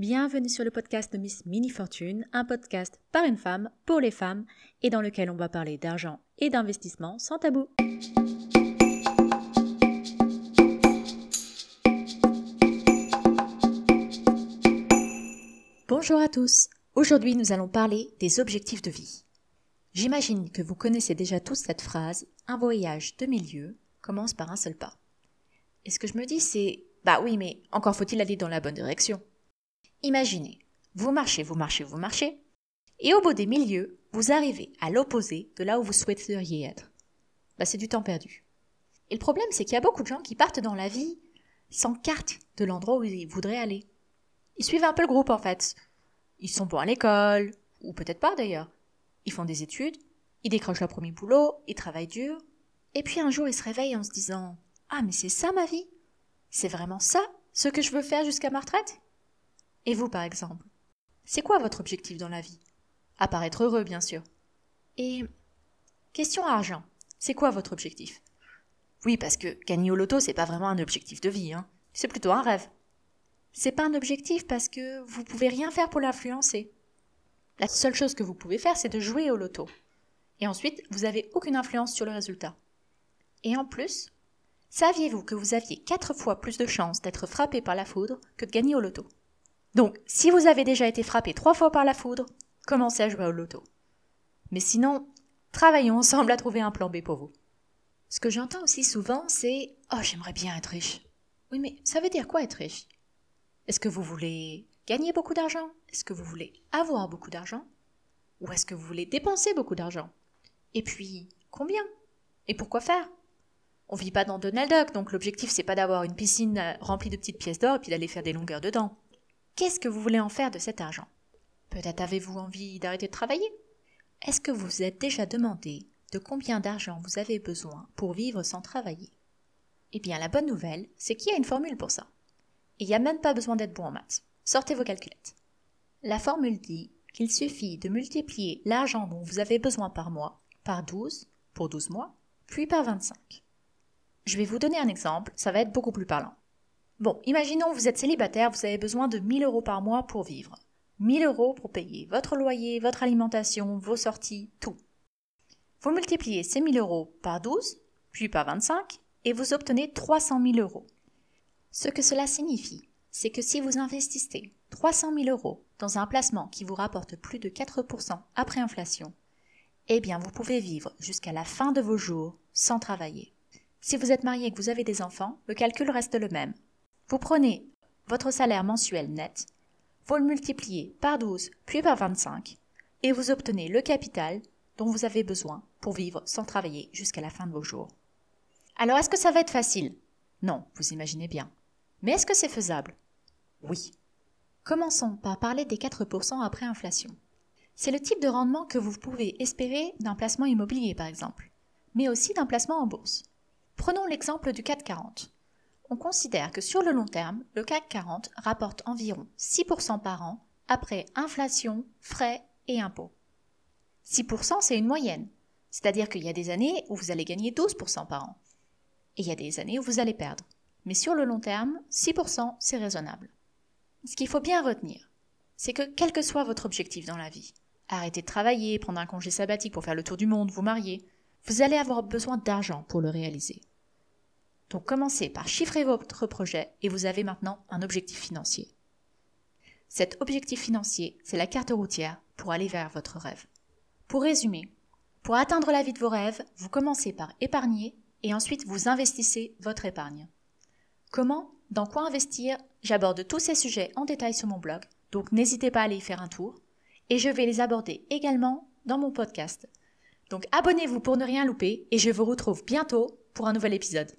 Bienvenue sur le podcast de Miss Mini Fortune, un podcast par une femme pour les femmes et dans lequel on va parler d'argent et d'investissement sans tabou. Bonjour à tous. Aujourd'hui, nous allons parler des objectifs de vie. J'imagine que vous connaissez déjà tous cette phrase un voyage de milieu commence par un seul pas. Et ce que je me dis, c'est bah oui, mais encore faut-il aller dans la bonne direction. Imaginez, vous marchez, vous marchez, vous marchez, et au bout des milieux, vous arrivez à l'opposé de là où vous souhaiteriez être. Bah c'est du temps perdu. Et le problème, c'est qu'il y a beaucoup de gens qui partent dans la vie sans carte de l'endroit où ils voudraient aller. Ils suivent un peu le groupe en fait. Ils sont bons à l'école, ou peut-être pas d'ailleurs. Ils font des études, ils décrochent leur premier boulot, ils travaillent dur, et puis un jour ils se réveillent en se disant Ah mais c'est ça ma vie? C'est vraiment ça, ce que je veux faire jusqu'à ma retraite? Et vous, par exemple? C'est quoi votre objectif dans la vie? Apparaître heureux, bien sûr. Et question argent, c'est quoi votre objectif? Oui, parce que gagner au loto, c'est pas vraiment un objectif de vie, hein. C'est plutôt un rêve. C'est pas un objectif parce que vous pouvez rien faire pour l'influencer. La seule chose que vous pouvez faire, c'est de jouer au loto. Et ensuite, vous n'avez aucune influence sur le résultat. Et en plus, Saviez-vous que vous aviez quatre fois plus de chances d'être frappé par la foudre que de gagner au loto? Donc, si vous avez déjà été frappé trois fois par la foudre, commencez à jouer au loto. Mais sinon, travaillons ensemble à trouver un plan B pour vous. Ce que j'entends aussi souvent, c'est Oh, j'aimerais bien être riche. Oui, mais ça veut dire quoi être riche? Est-ce que vous voulez gagner beaucoup d'argent? Est-ce que vous voulez avoir beaucoup d'argent? Ou est-ce que vous voulez dépenser beaucoup d'argent? Et puis, combien? Et pourquoi faire? On vit pas dans Donald Duck, donc l'objectif c'est pas d'avoir une piscine euh, remplie de petites pièces d'or et puis d'aller faire des longueurs dedans. Qu'est-ce que vous voulez en faire de cet argent? Peut-être avez-vous envie d'arrêter de travailler? Est-ce que vous vous êtes déjà demandé de combien d'argent vous avez besoin pour vivre sans travailler? Eh bien la bonne nouvelle, c'est qu'il y a une formule pour ça. Il n'y a même pas besoin d'être bon en maths. Sortez vos calculettes. La formule dit qu'il suffit de multiplier l'argent dont vous avez besoin par mois par 12 pour 12 mois, puis par 25. Je vais vous donner un exemple, ça va être beaucoup plus parlant. Bon, imaginons vous êtes célibataire, vous avez besoin de 1000 euros par mois pour vivre. 1000 euros pour payer votre loyer, votre alimentation, vos sorties, tout. Vous multipliez ces 1000 euros par 12, puis par 25, et vous obtenez 300 000 euros. Ce que cela signifie, c'est que si vous investissez 300 000 euros dans un placement qui vous rapporte plus de 4% après inflation, eh bien vous pouvez vivre jusqu'à la fin de vos jours sans travailler. Si vous êtes marié et que vous avez des enfants, le calcul reste le même. Vous prenez votre salaire mensuel net, vous le multipliez par 12 puis par 25 et vous obtenez le capital dont vous avez besoin pour vivre sans travailler jusqu'à la fin de vos jours. Alors est-ce que ça va être facile? Non, vous imaginez bien. Mais est-ce que c'est faisable? Oui. Commençons par parler des 4% après inflation. C'est le type de rendement que vous pouvez espérer d'un placement immobilier par exemple, mais aussi d'un placement en bourse. Prenons l'exemple du CAC 40. On considère que sur le long terme, le CAC 40 rapporte environ 6% par an après inflation, frais et impôts. 6% c'est une moyenne, c'est-à-dire qu'il y a des années où vous allez gagner 12% par an. Et il y a des années où vous allez perdre. Mais sur le long terme, 6% c'est raisonnable. Ce qu'il faut bien retenir, c'est que quel que soit votre objectif dans la vie, arrêter de travailler, prendre un congé sabbatique pour faire le tour du monde, vous marier, vous allez avoir besoin d'argent pour le réaliser. Donc commencez par chiffrer votre projet et vous avez maintenant un objectif financier. Cet objectif financier, c'est la carte routière pour aller vers votre rêve. Pour résumer, pour atteindre la vie de vos rêves, vous commencez par épargner et ensuite vous investissez votre épargne. Comment Dans quoi investir J'aborde tous ces sujets en détail sur mon blog, donc n'hésitez pas à aller y faire un tour. Et je vais les aborder également dans mon podcast. Donc abonnez-vous pour ne rien louper et je vous retrouve bientôt pour un nouvel épisode.